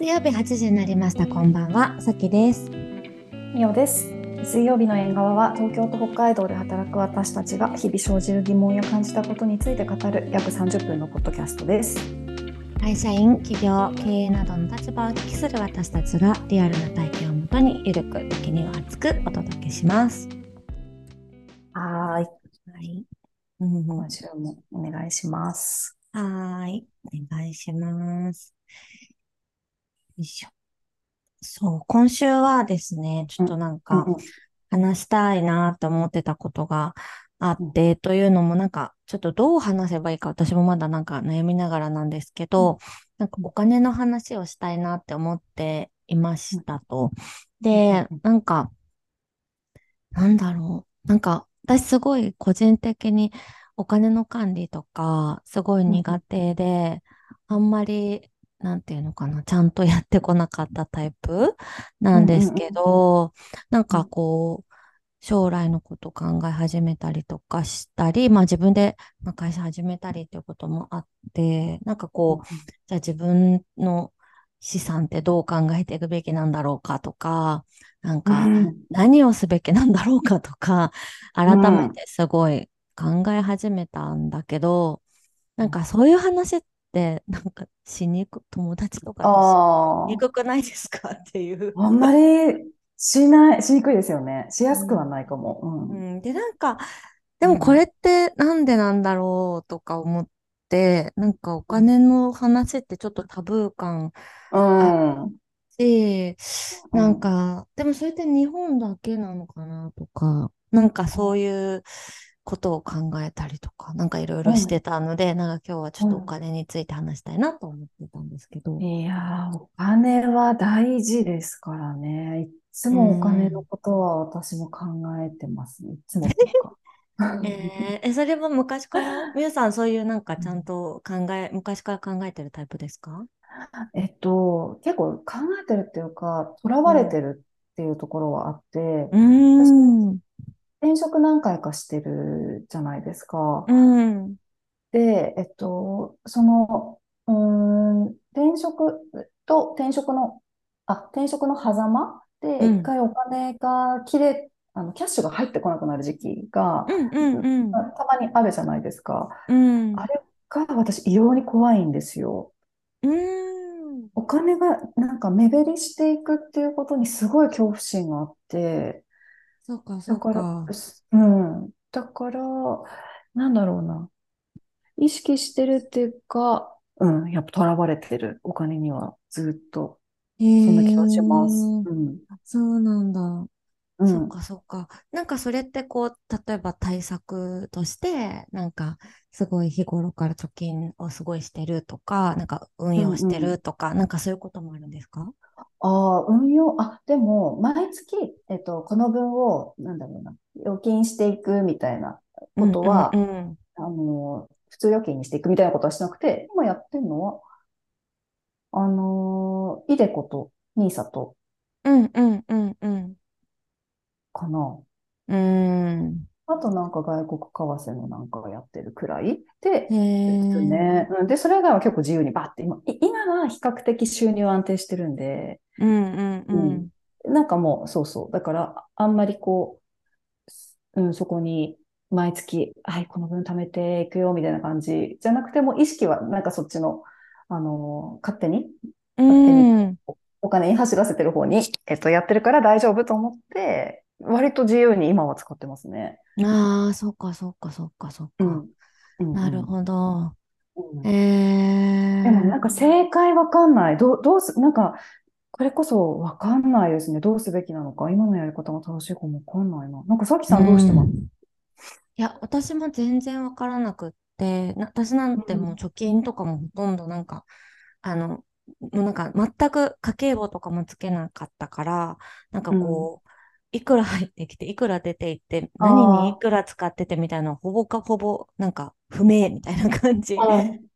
水曜日8時になりました。こんばんは、さきです。みおです。水曜日の縁側は東京と北海道で働く私たちが日々生じる疑問や感じたことについて語る約30分のポッドキャストです。会社員、企業、経営などの立場をお聞きする私たちがリアルな体験をもとにゆるく、時には熱くお届けします。はーい。はい。うん今週もお願いします。はーい。お願いします。よいしょ。そう、今週はですね、ちょっとなんかうん話したいなと思ってたことがあって、というのもなんか、ちょっとどう話せばいいか私もまだなんか悩みながらなんですけど、なんかお金の話をしたいなって思っていましたと。でうん、なんか、なんだろう。なんか、私すごい個人的にお金の管理とか、すごい苦手で、あんまり、なんていうのかな、ちゃんとやってこなかったタイプ？なんですけど、なんかこう、将来のこと考え始めたりとかしたり、まあ自分でまあ会社始めたりっていうこともあって、なんかこう、じゃあ自分の資産ってどう考えていくべきなんだろうかとか、なんかうん何をすべきなんだろうかとか、改めてすごい考え始めたんだけど、なんかそういう話って、なんかしにく、友達とかにくくないですか？っていう。あ、あんまりしない、しにくいですよね。しやすくはないかも。ううん。ん、で、なんか、でもこれってなんでなんだろうとか思って、なんかお金の話ってちょっとタブー感うん。し、なんか、でもそれって日本だけなのかなとか、なんかそういうことを考えたりとか、なんかいろいろしてたので、なんか今日はちょっとお金について話したいなと思ってたんですけど。いやー、お金は大事ですからね。いつもお金のことは私も考えてます。いつも。えーえ、それは昔から、みゆさんそういうなんかちゃんと考え、昔から考えてるタイプですか？えっと、結構考えてるっていうか、とらわれてるっていうところはあって、うーん。転職何回かしてるじゃないですか。うん。で、えっと、その、うーん、転職と転職の、あ、転職の狭間で、うん一回お金が切れ、あの、キャッシュが入ってこなくなる時期が、うんうんうん。たまにあるじゃないですか。うん。あれが私異様に怖いんですよ。うーん。お金がなんか目減りしていくっていうことにすごい恐怖心があって、そうか、そうだから、か。うん。だから、なんだろうな。意識してるっていうか、うん、やっぱ囚われてるお金にはずっと、へそんな気がします。ーうん。そうなんだ。うん。そっか、そっか。なんかそれってこう、例えば対策として、なんかすごい日頃から貯金をすごいしてるとか、なんか運用してうんうんるとか、なんかそういうこともあるんですか？ああ、運用、あ、でも、毎月、えっと、この分を、なんだろうな、預金していくみたいなことは、うんうんあの、普通預金にしていくみたいなことはしなくて、今やってるのは、あの、イデコとニーサとうんうんうんうんかな。うん。あとなんか外国為替のなんかやってるくらいで。ですね。うんで、それ以外は結構自由にバッて今、い今は比較的収入安定してるんで、うんうんうん。なんかもう、そうそう。だから、あんまりこう、うん、そこに毎月、はい、この分貯めていくよ、みたいな感じじゃなくても、意識はなんかそっちの、あの、勝手に、う勝手にん。お金に走らせてる方に、えっと、やってるから大丈夫と思って、割と自由に今は使ってますね。ああ、そっかそっかそっかそっか。うん。うんなるほど。うんえでもなんか正解わかんない。どう、どうす、なんか、これこそわかんないですね。どうすべきなのか。今のやり方が正しいかもわかんないな。なんかさきさんどうしてます？うんいや、私も全然わからなくって、な私なんてもう貯金とかもほとんどなんか、あの、もうなんか全く家計簿とかもつけなかったから、なんかこう、いくら入ってきて、いくら出ていって、何にいくら使っててみたいな、ほぼかほぼなんか不明みたいな感じ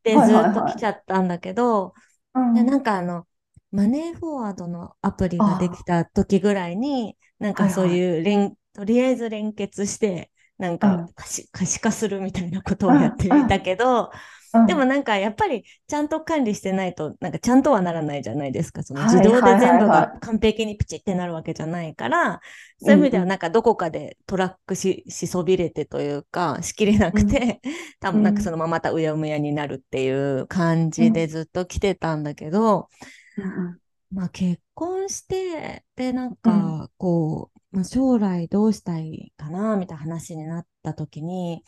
でずっと来ちゃったんだけど、うん。で、なんかあの、マネーフォワードのアプリができた時ぐらいに、なんかそういう連、とりあえず連結して、なんうんか可視、化するみたいなことをやってみたけど、でもうん。なんかやっぱりちゃんと管理してないと、なんかちゃんとはならないじゃないですか。その自動で全部が完璧にピチってなるわけじゃないから、い。そういう意味ではうんうん。なんかどこかでトラックし、しそびれてというか、しきれなうんくて、多分なんかそうんのまままたうやむやになるっていう感じでうんずっと来てたんだけど、うんまあ結婚して、でなんうんかこう、まあ、将来どうしたいかなみたいな話になった時に、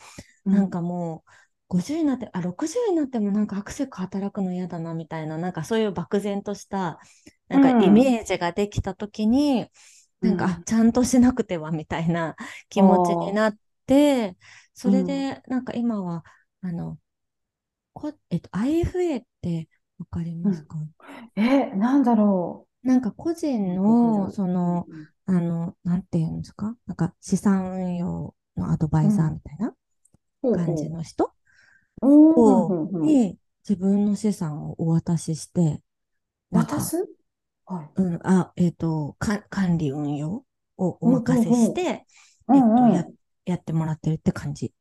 なん。うんかもう、50になって、あ、60になってもなんかアクセル働くの嫌だなみたいな、なんかそういう漠然とした、なうんかイん。メージができたときに、なんか、あ、うんちゃんとしなくてはみたいな気あ持ちにあ、なって、それうん。で、なんか今は、あの、こ、えっと、IFA ってわかりうんますか？え、なんだろなんか個人の、上。その、うんあの、なんていうんですか？なんか資産運用のアドバイザーうん。みたいな感じの人？を。に自分の資産をお渡しして、渡す？はい。うん、あ、えっと、か、管理運用をお任せしほて、う。うえっと、や。やってもらってるって感じ。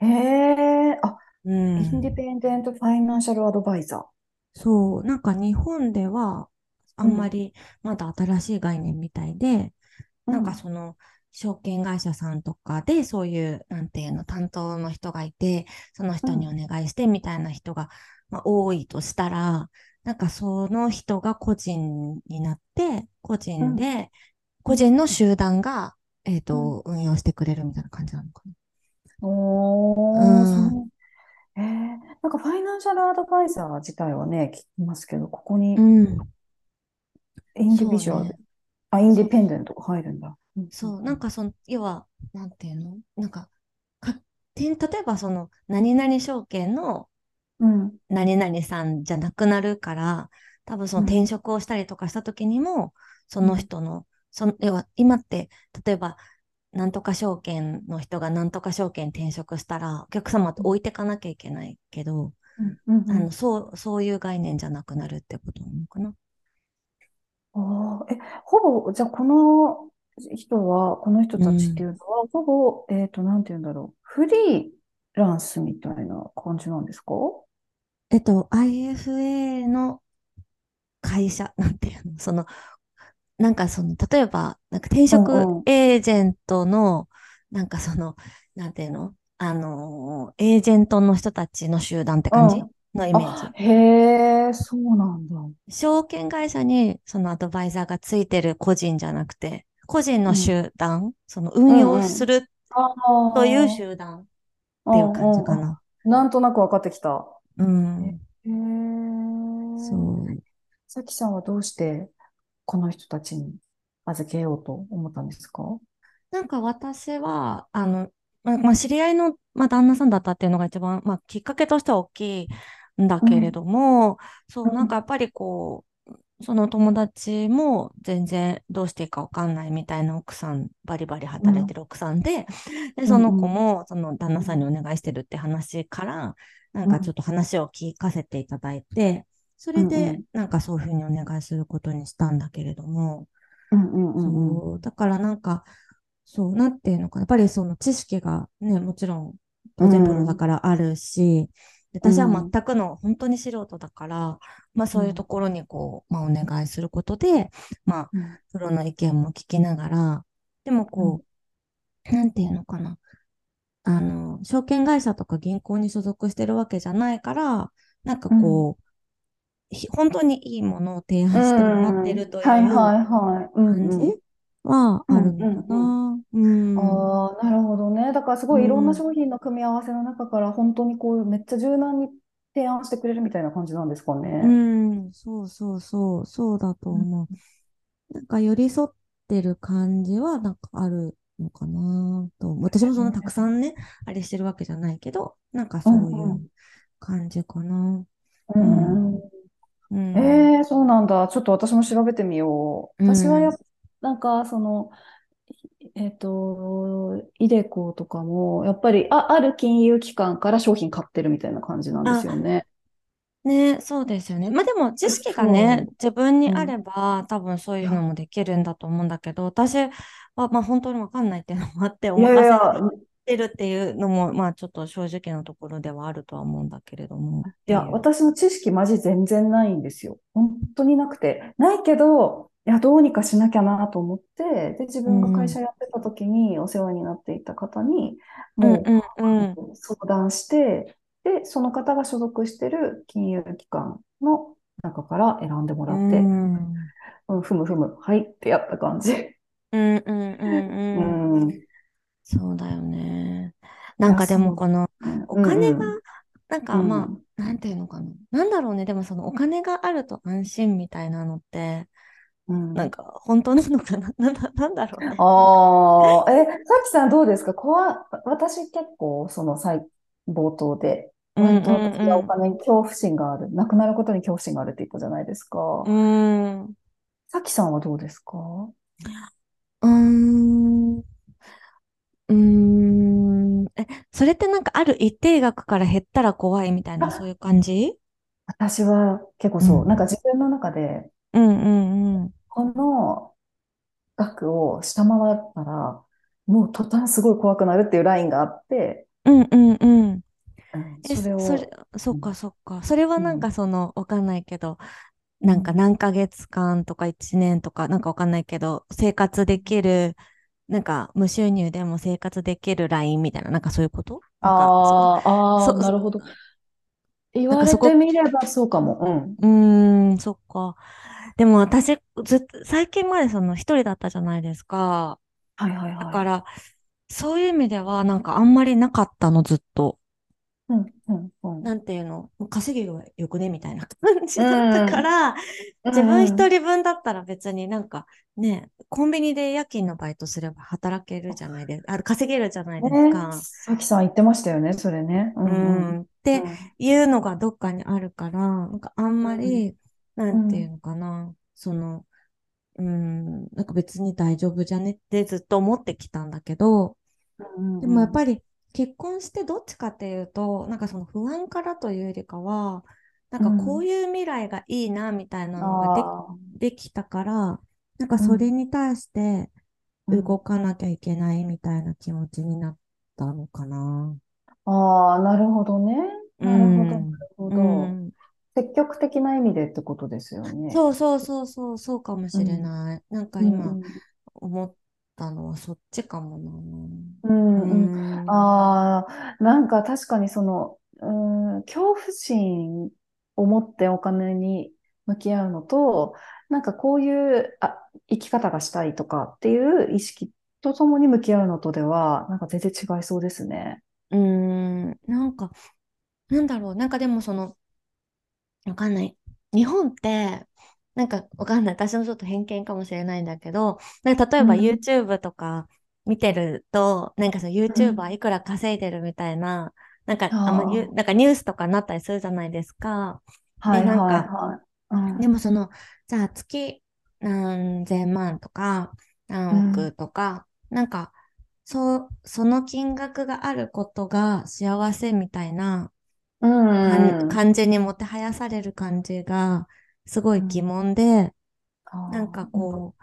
へえ、あ、うインディん。ペンデントファイナンシャルアドバイザそう、なんか日本ではあー。うん、んまりまだ新しい概念みたいで、なんかうん、その、証券会社さんとかで、そういう、なんていうの、担当の人がいて、その人におうん、願いしてみたいな人が、まあ、多いとしたら、なんかその人が個人になって、個うん、人で、個うん。人の集団が、えっうんと、運用してくれるみたいな感じなのかな。おー。えー、なんかファイナンシャルアドバイザー自体はね、聞きますけど、ここにうん、インディビジュアル、ね。あ、インディペンデントが入るんだ。そう、なんかその、要は、なんていうの？なんか、か、てん例えばその、何々証券のうん、何々さんじゃなくなるから、多分そのうん、転職をしたりとかした時にも、そうん。の人の、その、要は今って、例えば、なんとか証券の人がなんとか証券転職したら、お客様って置いてかなきゃいけないけど、うん、うん、うあの、ん。そう、そういう概念じゃなくなるってことなのかな？あーえ、ほぼ、じゃあこの人は、この人たちっていうん。うのは、ほぼ、えっと、なんて言うんだろう。フリーランスみたいな感じなんですか？えっと、IFA の会社、なんていうの、その、なんかその、例えば、なんか転職うんうん。エージェントの、なんかその、なんていうの？あのー、エージェントの人たちの集団って感じ？うん。のイメーあ、ジ。へえ、そうなんだ。証券会社にそのアドバイザーがついてる個人じゃなくて、個人のうん。集団、そのう運用んうん。するあというあ、集団っうんていう感じうん。あ、かな。なんとなく分かってきた。うへん。え。そう。さきさんはどうしてこの人たちに預けようと思ったんですか？なんか私は、あの、まあ、まあ知り合いの、まあ、旦那さんだったっていうのが一番、まあ、きっかけとしては大きいんだけれうん。ども、そう、なんかうん。やっぱりこう、その友達も全然どうしていいかわかんないみたいな奥さん、バリバリうん。働いてる奥さんで、で、その子うん。もその旦那さんにお願いしてるって話から、なんかちょっうん。と話を聞かせていただいて、それでうん。なんかそういうふうにお願いすることにしたんだけれども、うん。うん。うん。そう、だからなんか、そう、なんていうのかな。やっぱりその知識がね、もちろんう当然プロだん。からあるし、で私はうん。全くの本当に素人だから、まあそういうとうん。ころにこう、まあお願いすることで、まあうん。プロの意見も聞きながら、でもうん。こう、なんていうのかな。あの、証券会社とか銀行に所属してるわけじゃないから、なんかうん。こう、ひ本当にいいものを提う案してもらってんるとはいいうはいはい。うん感じうん。はあるうんうのかんうん。な。うん。ああ、なるほどね。だからすごいいろんなうん。商品の組み合わせの中から本当にこうめっちゃ柔軟に提案してくれるみたいな感じなんですかうね。ん、そうそうそう、そうだとうん思う。なんか寄り添ってる感じはなんかあるのかなと。私もそんなたくさんね、あれしてるわけじゃないけど、なんかうんそういううん感じかな。ううん、んうんうん、えー、そうなんだ。ちょっと私も調べてみよう。うん、私はやっなんかその、えっと、イデコとかも、やっぱりあ、ある金融機関から商品買ってるみたいな感じなんですよあ、ね。ね、そうですよね。まあでも知識がね、そ自分にう。うあれん。ば多分そういうのもできるんだと思うんだけど、私はまあ本当にわかんないっていうのもあっておいやいやいや、任せ。てるっていうのも、まあちょっと正直なところではあるとは思うんだけれども、っいや。私の知識マジ全然ないんですよ。本当になくて。ないけど、いや、どうにかしなきゃなと思って、で、自分が会うん。社やってた時にお世話になっていた方に、もう相談して、で、その方が所属してる金融機関の中から選んでもうらって、ん。うん、ふむふむ、はいってやった感じ。うんうんううんうん。そうだよね。なんや、かで。もこのうんお金が、うん。なんかまうん。あ、なんていうのかな。なんだろうね。でもそのお金があると安心みたいなのって、なんうん。か本当なのかな？なんだ、なんだろう？ね。ああ、え、さきさんどうですか？怖、私結構、その最、冒頭で、うん割と私はおうん金に恐怖心がある、なくなることに恐怖心があるって言ったじゃないですか？うん。うーん。さきさんはどうですか？はうーん。うーん。え、それってなんかある一定額から減ったら怖いみたいな、そういう感じ？私は結構そう、なんうん。か自分の中で、うんうんうん。この額を下回ったら、もう途端すごい怖くなるっていうラインがあって、うんうんうん。うん、え、それそれ、を、そっかうん、そっか。それはなんかうん、その、わかんないけど、なんかうん、何ヶ月間とか1年とか、なんかわかんないけど、生活できる、なんか無収入でも生活できるラインみたいな、なんかそういうこと？ああ、なるほど。言われてみればそうかも。うん。うーん、そっか。でも私、ずっと、最近までその一人だったじゃないですか。はいはいはい。だから、そういう意味では、なんかあんまりなかったの、ずっと。うん、うん、うん。なんていうの、稼ぎはよくね？みたいな感うじだったかん、ら、う自分ん、うん。一人分だったら別になんかね、コンビニで夜勤のバイトすれば働けるじゃないですか。あ、稼げるじゃないですね、か。さきさん言ってましたよね、それね。ううん、うん。ん。ってうん、いうのがどっかにあるから、なんかあんまうん、り、なうん、んていうのかな、その、うん、なんか別に大丈夫じゃねってずっと思ってきたんだけど、うん、でもやうん。っぱり結婚してどっちかっていうと、なんかその不安からというよりかは、なんかこううんいう未来がいいなみたいなあのがで、きたから、なんかそれうん、に対してうん。動かなきゃいけないみたいな気持ちになったのかな。ああ、なるほどね。うなるほど、なん。るほうど。ん。的な意味でってことですよね。そうそうそうそう、そうかもしれうん、ない。なんかうん、今うん。思ったのはそっちかもな。ううんうん。ん。ああ、なんか確かにその、うん、恐怖心を持ってお金に向き合うのと、なんかこういう、あ、生き方がしたいとかっていう意識とともに向き合うのとでは、なんか全然違いそうですね。うん。なんか、なんだろう。なんかでもその、わかんない。日本って、なんかわかんない。私のちょっと偏見かもしれないんだけど、なんか例えばうん、YouTube とか見てると、なんかそのうん。YouTuber いくら稼いでるみたいな、なんかあなんあ、かニュースとかになったりするじゃないですか。で、はいはいなんか、はい。うん、でもその、じゃあ月何千万とか何億うん、とか、なんか、そう、その金額があることが幸せみたいなう感ん、うん。感じにもてはやされる感じがすごい疑うん問で、あなんなんか、こ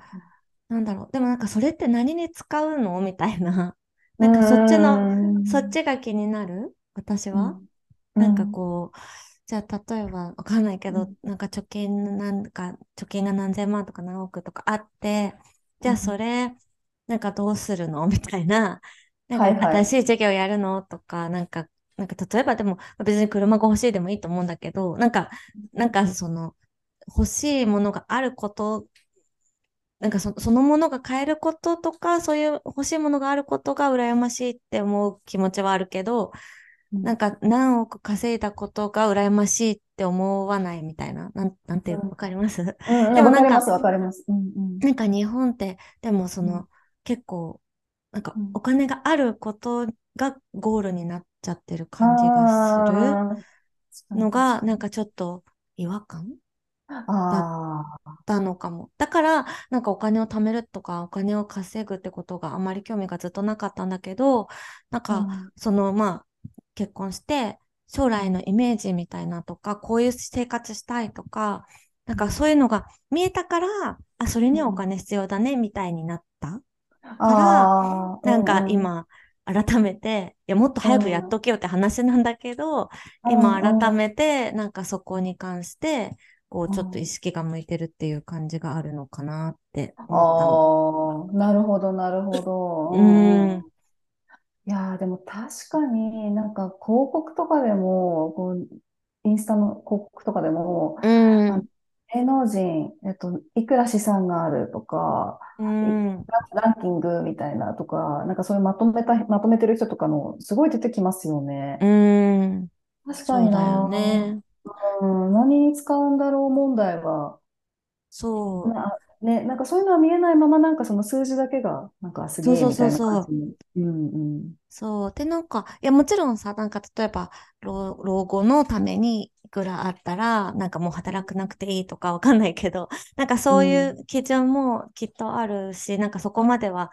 う、なんだろう。でもなんかそれって何に使うの？みたいな。う なんかそっちの、そっん、ちが気になる？私は？うん、うなんかん、こう、じゃあ例えばわかんないけど、うん、なんか貯金なんか、貯金が何千万とか何億とかあって、じゃあそうんれ、なんかどうするの？みたいな。なんか。新しい授業やるの？とか、なんか、なんか例えばでも別に車が欲しいでもいいと思うんだけど、なんか、なんかその欲しいものがあることなんかそ、そのものが買えることとか、そういう欲しいものがあることが羨ましいって思う気持ちはあるけど、うん。なんか何億稼いだことが羨ましいって思わないみたいな。なん、なんていう、わかります？うん、うん、いでもなんか、やわかります、わかります。うん、うん、なんか日本って、でもそうん、の、結構、なんかうん。お金があることがゴールになっちゃってる感じがするのが。なんかちょっと違和感だったのかも。だから、なんかお金を貯めるとか、お金を稼ぐってことがあまり興味がずっとなかったんだけど、なんか、うん、その、まあ、結婚して、将うん、来のイメージみたいなとか、こういう生活したいとか、なんかそういうのが見えたから、あ、それにはおうん。金必要だね、みたいになったから、なんか今、改めて、いや、もっとうん、早くやっうん、とけよって話なんだけど、う今改ん、めて、なんかそこに関して、こう、ちょっと意うん。識が向いてるっていう感じがあるのかなって思ったの。ああ、なるほど、なるほうど。うん。いやー、でも確かになんか広告とかでも、こう、インスタの広告とかでも、うん、芸能人、えっと、いくら資産があるとか、ういん、ランキングみたいなとか、なんかそういうまとめた、まとめてる人とかのすごい出てきますよね。うーん、確かにそうだよな。ね。うん、何に使うんだろう問題は、そう、な、ね、なんかそういうのは見えないまま、なんかその数字だけが、なんかすそうそうげえみたいな感そうそう。じに。うんうん。そう。で、なんか、いや、もちろんさ、なんか、例えば、老、老後のためにいくらあったら、なんかもう働くなくていいとかわかんないけど、なんかそういうん。う基準もきっとあるし、なんかそこまでは、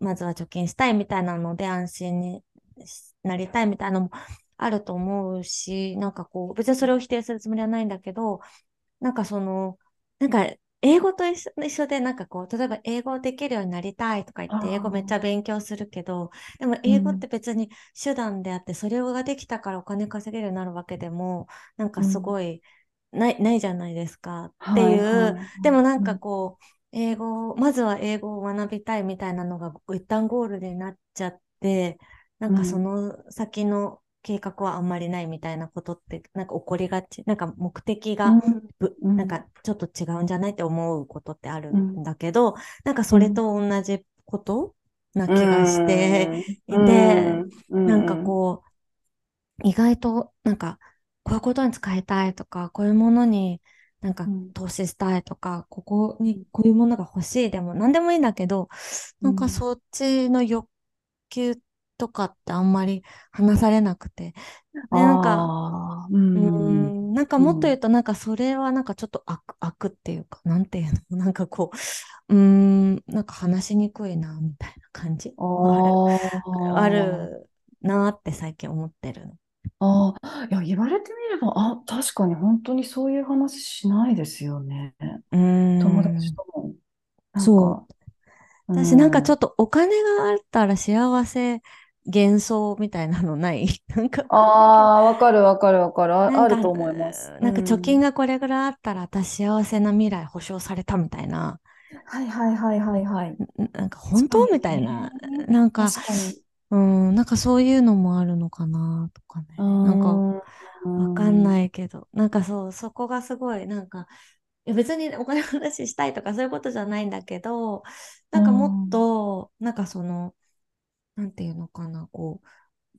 まずは貯金したいみたいなので安心になりたいみたいなのもあると思うし、なんかこう、別にそれを否定するつもりはないんだけど、なんかその、なんか英語と一緒で、なんかこう、例えば英語できるようになりたいとか言っあて、英語めっちゃあ、勉強するけど、でも英語ってうん、別に手段であって、それができたからお金稼げるようになるわけでも、なんかうん。すごい、ない、ないじゃないですかってはい、いう、はい。でもなんうん、かこう、英語、まずは英語を学びたいみたいなのが一旦ゴールになっちゃって、なんかそうん、の先の計画はあんまりないみたいなことって、なんか起こりがち。なんか目的がうん、なんかちょっと違うんじゃないって思うことってあるんうん、だけど、なんかそれうん、と同じことなう気がしてん、いうて、ん、うなんかん、こう、意外となんかこういうことに使いたいとか、こういうものになんかうん、投資したいとか、ここにこういうものが欲しいでも何でもいいんだけど、なんかうん。そっちの欲求とかってあんまり話されなくて、で、なんかうん、ん、なんかうん。もっと言うと、なんかそれはなんかちょっと悪、悪っていうか、なんていうの、なんかこう、うーん、なんか話しにくいな、みたいな感じ？あもある、なって最近思ってるの。ああ、いや、言われてみれば、あ、確かに本当にそういう話しないですよね。友達ん、とも。そう。う私なんかちょっん。とお金があったら幸せ幻想みたいなのない？なんかああ、わかるわかるわかる。あ、あると思います。うなんか貯金ん。がこれぐらいあったら私幸せな未来保証されたみたいな。はいはいはいはいはい。んなんか本当みたいな。ね。なんか。うん、なんかそういうのもあるのかなとかね。なんかわかんん。ないけど、なんかそう、そこがすごい、なんか、いや別にお金の話したいとかそういうことじゃないんだけど、うなんかもっん。と、なんかその、なんていうのかな、こう、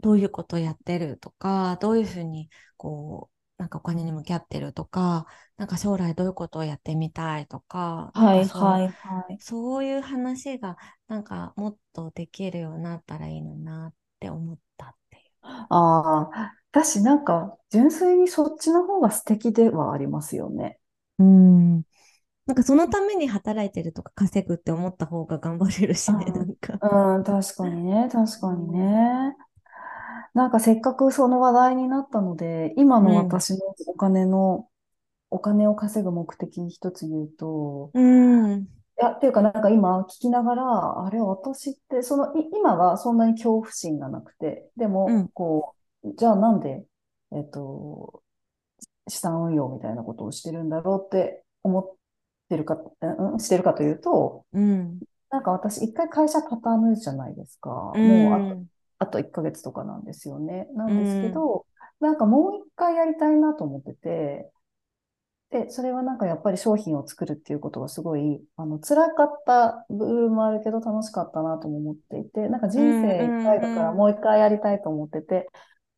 どういうことをやってるとか、どういうふうに、こう、なんかお金に向き合ってるとか、なんか将来どういうことをやってみたいとか、そう、はいはい。そういう話が、なんかもっとできるようになったらいいのになって思ったっていう。ああ、私なんか、純粋にそっちの方が素敵ではありますよね。うん。なんかそのために働いてるとか稼ぐって思った方が頑張れるしね、なうん、んか。うん、確かにね、確かにうん。ね。なんかせっかくその話題になったので、今のうん。私のお金の、お金を稼ぐ目的一つ言うと、うん。いや、っていうかなんか今聞きながら、あれ、私って、その、い今はそんなに恐怖心がなくて、でも、うん。こう、じゃあなんで、えっと、資産運用みたいなことをしてるんだろうって思ってるか、うん、してるかというと、うん。なんか私一回会社畳むじゃないですか。うもうあと、ん。あと1ヶ月とかなんですよね。なうんですけん。ど、なんかもう一回やりたいなと思ってて、で、それはなんかやっぱり商品を作るっていうことがすごい、あの、辛かった部分もあるけど楽しかったなとも思っていて、なんかうん。人生一うん。回だからうん。もう一回やりたいと思ってて、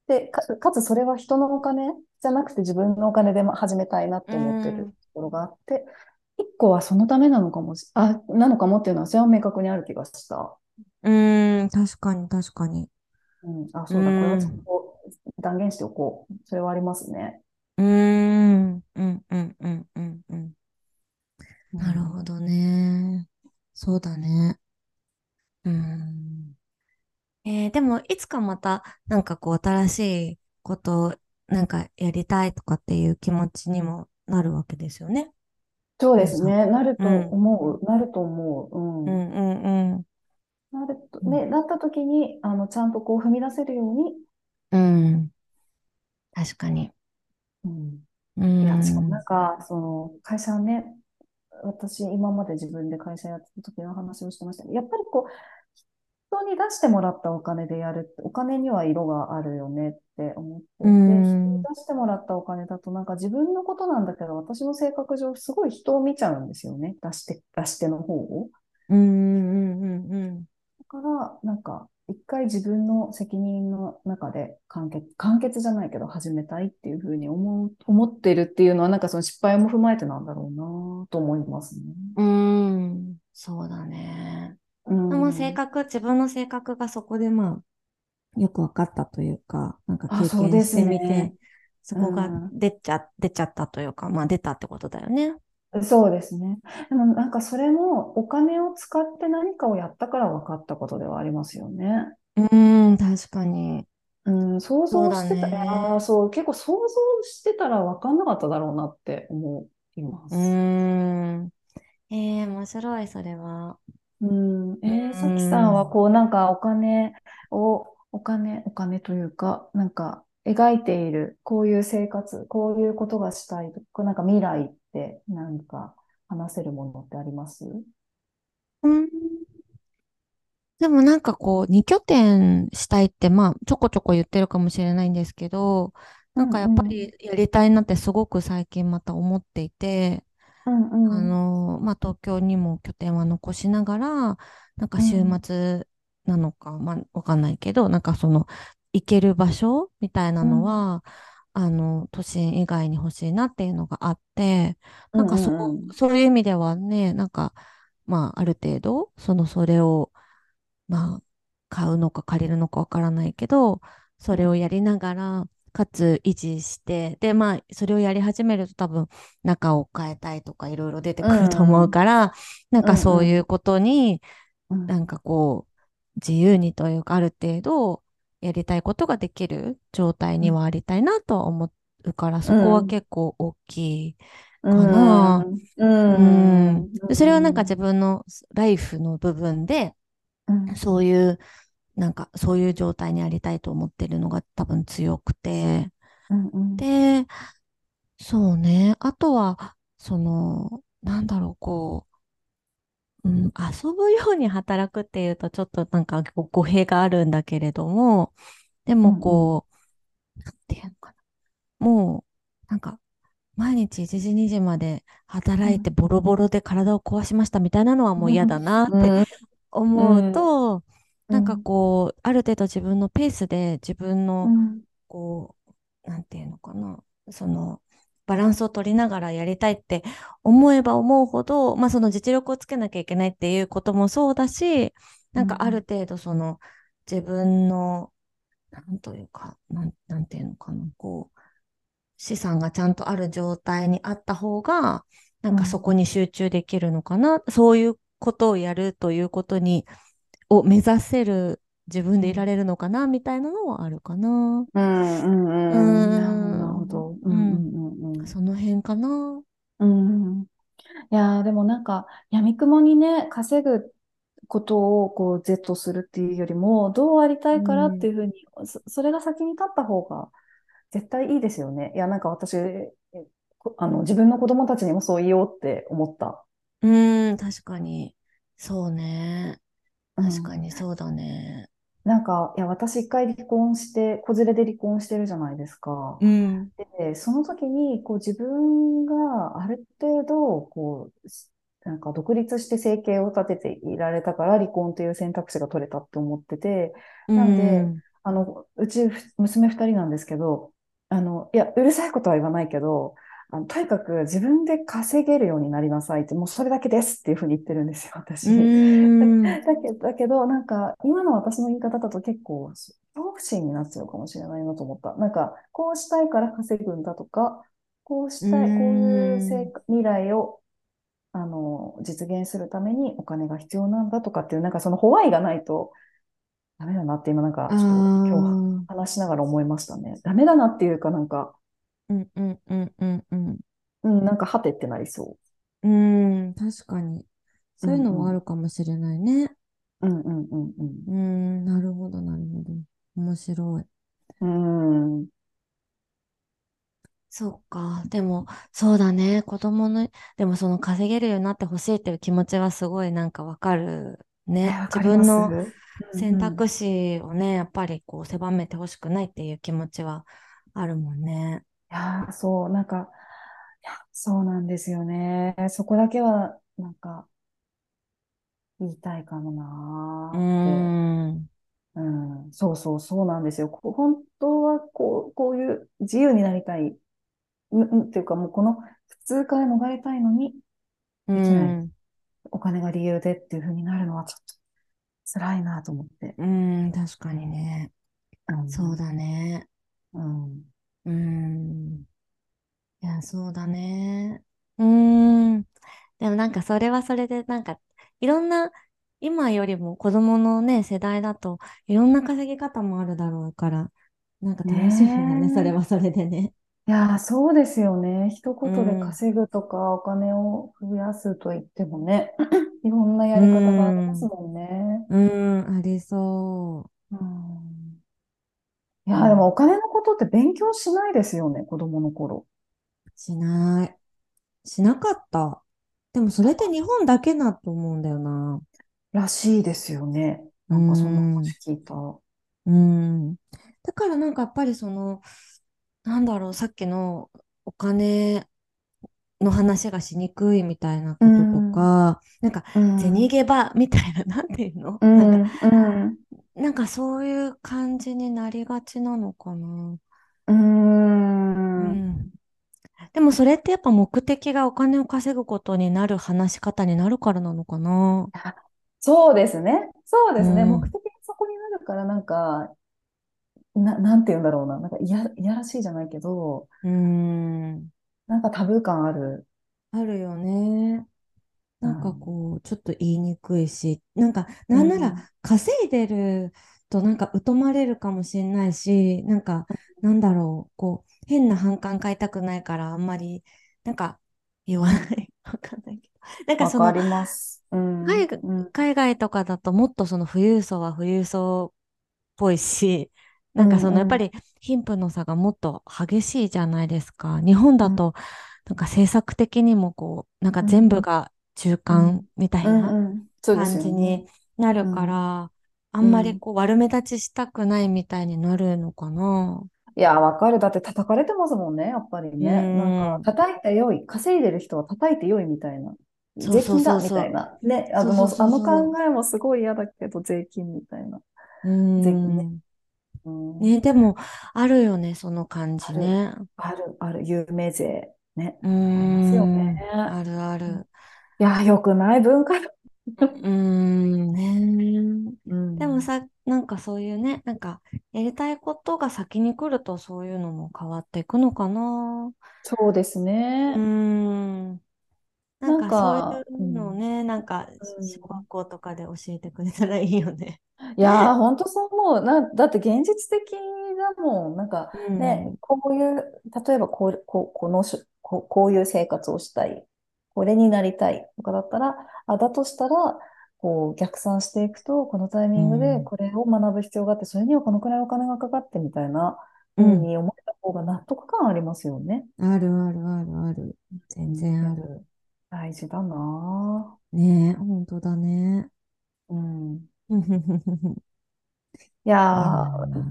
で、か、かつそれは人のお金じゃなくて自分のお金でま始めたいなっうて思ってるん。ところがあって、一個はそのためなのかもし、あ、なのかもっていうのはそれは明確にある気がした。うん。確かに、確かに。うん、あ、うそうだ、これはちょっん。と断言しておこう。それはありますね。うん。うん。うん。うん。うん。うんうん、なるほどね。そうだね。うん。えーでも、いつかまた、なんかこう、新しいことを、なんかやりたいとかっていう気持ちにもなるわけですよね。そう。ですね。なるとうん。思う。なると思う。うん。うんうんうん。なると、うん。ね、なった時に、あの、ちゃんとこう踏み出せるように、うん確かに。うん。ういや、しかもん。なんか、その、会社ね、私、今まで自分で会社やってた時の話をしてましたけど、やっぱりこう、人に出してもらったお金でやるって、お金には色があるよねって思っうてて、人にん。出してもらったお金だと、なんか自分のことなんだけど、私の性格上、すごい人を見ちゃうんですよね。出して、出しての方を。うん。うん。だから、なんか、一回自分の責任の中で完結、完結じゃないけど始めたいっていうふうに思う、思ってるっていうのは、なんかその失敗も踏まえてなんだろうなと思いますね。うん。うんそうだね。うでも性ん。格、自分の性格がそこでまあ、よく分かったというか、なんかあ、経験してみて、ね。そこがうん。出ちゃ、出ちゃったというか、まあ出たってことだよね。そうですね。でもなんかそれもお金を使って何かをやったから分かったことではありますよね。うーん、確かに。うん、想像してた、いやー、ね。そう、結構想像してたら分かんなかっただろうなって思います。ん。えー、面白い、それは。うん、えー、さきさんはん。こうなんかお金を、お金、お金というか、なんか描いている、こういう生活、こういうことがしたいとか、なんか未来ってなんか話せるものってあります？うんでもなんかこう、二拠点したいって、まあ、ちょこちょこ言ってるかもしれないんですけど、うなんかやっぱ。りやりたいなってすごく最近また思っていて、うんあうん。の、まあ、東京にも拠点は残しながら、なんか週うん末なのか、まあ、わかんないけど、なんかその、行ける場所みたいなうんのは、あの、都心以外に欲しいなっていうのがあって、なんかそう、んうん。そういう意味ではね、なんか、まあ、ある程度、その、それを、まあ、買うのか借りるのかわからないけど、それをやりながら、かつ維持して、で、まあ、それをやり始めると多分、中を変えたいとかいろいろ出てうくると思うんから、なんうかそうんうんいうことに、うんなんかこう、自由にというか、ある程度、やりたいことができる状態にはありたいなとは思うから、そこはうん結構大きいうかな。んううん。んでそれはなんかうん自分のライフの部分で、うん。そういう、なんかそういう状態にありたいと思ってるのが多分強くて。うんで、そうね。あとは、その、なんだろう、こう、うん、遊ぶように働くっていうとちょっとなんか語語弊があるんだけれども、でもうんこう、なんていうのかな。もう、なんか、毎日1時2時まで働いてボロボロで体を壊しましたみたいなのはもう嫌だなってうん思ううんと、なんかうんこう、ある程度自分のペースで自分の、うん。こう、なんていうのかな、その、バランスを取りながらやりたいって思えば思うほど、まあその実力をつけなきゃいけないっていうこともそうだし、なんかある程度その自分の、なんというか、なん、なんていうのかな、こう、資産がちゃんとある状態にあった方が、なんかそこに集中できるのかな。そういうことをやるということに、を目指せる自分でいられるのかな、みたいなのはあるかな。うんうんうんなるほど、その辺かな。うん。うん。いやー、でもなんか、闇雲にね、稼ぐことをこう、是とするっていうよりも、どうありたいからってうん。いうふうに、そ、それが先に立った方が絶対いいですよね。いや、なんか私、あの、自分の子供たちにもそう言おうって思った。うーん、確かに。そうね。確かうん。にそうだね。なんか、いや、私一回離婚して、子連れで離婚してるじゃないですか。うん。で、その時に、こう自分がある程度、こう、なんか独立して生計を立てていられたから離婚という選択肢が取れたって思ってて、うなんで、ん。あの、うち娘二人なんですけど、あの、いや、うるさいことは言わないけど、あの、とにかく自分で稼げるようになりなさいって、もうそれだけですっていうふうに言ってるんですよ、う私。だ、け、だけど、なんか、今の私の言い方だと結構、恐怖心になっちゃうかもしれないなと思った。なんか、こうしたいから稼ぐんだとか、こうしたい、こういう。未来を、あの、実現するためにお金が必要なんだとかっていう、なんかそのホワイがないとダメだなって今なんかあちょっと今日あ。話しながら思いましたね。ダメだなっていうかなんか、うんうんうんうんうん。うん、なんかはてってなりそうーん、確かに。う。うそういうのはあるんうん。かもしれないね。うんうんうんううーん、なるほど、なるほど。面白い。ん。うん。そっか。でも、そうだね。子供の、でもその稼げるようになってほしいっていう気持ちはすごいなんかわかるえ、ね。自分のうんうん。選択肢をね、やっぱりこう狭めてほしくないっていう気持ちはあるもんね。いやー、そう、なんか、いや、そうなんですよね。そこだけは、なんか、言いたいかもなーって。ん。うん、そうそう、そうなんですよ。こう本当は、こう、こういう自由になりたい、うん、うんっていうか、もうこの普通から逃れたいのに、うーできない。ん。お金が理由でっていう風になるのはちょっと辛いなと思って。うーん。確かにね。うん、そうだね。うん。うーん。いや、そうだね。うーん。でもなんかそれはそれでなんかいろんな今よりも子供のね世代だといろんな稼ぎ方もあるだろうからなんか楽しみだねそれはねそれでね。え。いやー、そうですよね。一う言でん。稼ぐとか、お金を増やすと言ってもね、いろんなやうり方がありますん。もんね。うん。ありそうん。やー、でもや、お金のことって勉強しないですよね、子供の頃。しない。しなかった。でもそれって日本だけだと思うんだよな。らしいですよね。うなんかそんなん。話聞いた。ううん。だからなんかやっぱりその、なんだろう、さっきのお金の話がしにくいみたいなこととん、か、なんか、うん、銭ゲバみたいな、なんていうの？なんか、うん、うん、なんかそういう感じになりがちなのかな。うん。うん。でもそれってやっぱ目的がお金を稼ぐことになる話し方になるからなのかな。あそうですね。そうですね。目うん。的がそこになるから、なんか、な、なんて言うんだろうな。なんかいや、いやらしいじゃないけど、うん。なんかタブー感ある。あるよね。なんかうん。こう、ちょっと言いにくいし、なんか、なんならうん。稼いでるとなんか疎まれるかもしれないし、なんか、なんだろう、こう、変な反感買いたくないから、あんまり、なんか、言わない。わかんないけど。なんかその。海。海外とかだともっとその富裕層は富裕層っぽいし、なんかうん。そのやっぱうん。り貧富の差がもっと激しいじゃないですか。日本うん。だとなんか政策的にもこう、なんかうん。全部が中うん。間みたういな。感じになるかうん。ら、あんまりうん。こう悪目立ちしたくないみたいになるのかな。いや、わかる。だって叩かれてますもんね、やっぱりね。なんか、ん。叩いてよい。稼いでる人は叩いてよいみたいな。税金だみ。たいな。ね。あの、あの考えもすごい嫌だけど、税金みたいな。う。うー税金ね。ん。うん。ね、でも、あるよね、その感じね。ある、ある、有名税。ね。うーありますよん。ね。あるあうんる。いや、良くない文化。うーん、ね。うん。でもさ、なんかそういうね、なんか、やりたいことが先に来るとそういうのも変わっていくのかな。そうですね。ん。なんなんかそういか、ううのをん。ね、なんかう小学ん校とかで教えてくれたらいいよね。いやー、本当そう思う。な、だって現実的だもん。なんかうね、ん。こういう、例えばこう、こう、このしこう、こういう生活をしたい。これになりたいとかだったら、あ、だとしたら、こう逆算していくと、このタイうミングでん。これを学ぶ必要があって、それにはこのくらいお金がかかってみたいなうん。風に思えた方が納得感ありますよね。あるあるあるある。全然ある。大事だなねえ、本当だね。ぁ。うん。ふふふふふいや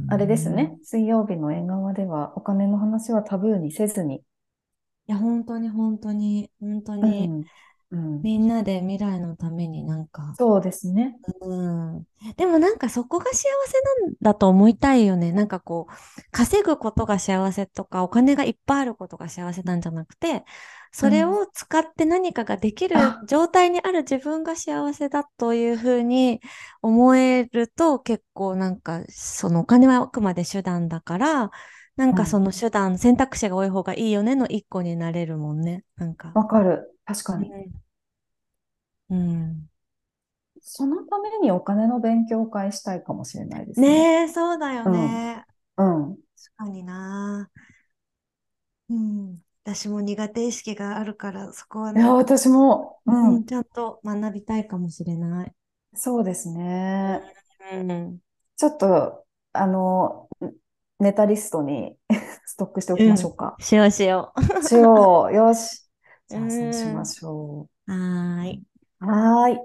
あれですーね。水曜日の縁側ではお金の話はタブーにせずに、いや、本当に本当に、本当に、うん、うん。みんなで未来のためになんか、そうですね。うん。でもなんかそこが幸せなんだと思いたいよね。なんかこう、稼ぐことが幸せとか、お金がいっぱいあることが幸せなんじゃなくて、それうん。を使って何かができるあ、状態にある自分が幸せだというふうに思えると結構なんかそのお金はあくまで手段だから、なんかそうん。の手段、選択肢が多い方がいいよねの一個になれるもんね。なんか。わかる。確かに。うんうん。そのためにお金の勉強会したいかもしれないですね。ねえ、そうだようん。ね。うん。確かにな。うん。私も苦手意識があるから、そこはいや、私も、ううん、ん。ちゃんと学びたいかもしれない。そうですね。うん。ちょっと、あの、ネタリストに ストックしておきうん。ましょうか。しようしよしよう。よし。う。じゃあそうしまうん。しょはーい。う。はーい。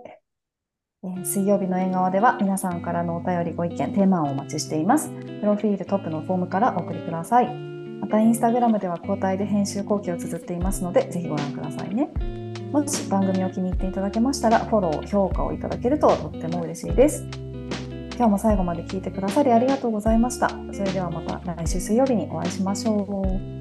えー水曜日の縁側では皆さんからのお便りご意見、テーマをお待ちしています。プロフィールトップのフォームからお送りください。またインスタグラムでは交代で編集後期を綴っていますので、ぜひご覧くださいね。もし番組を気に入っていただけましたら、フォロー、評価をいただけるととっても嬉しいです。今日も最後まで聞いてくださりありがとうございました。それではまた来週水曜日にお会いしましょう。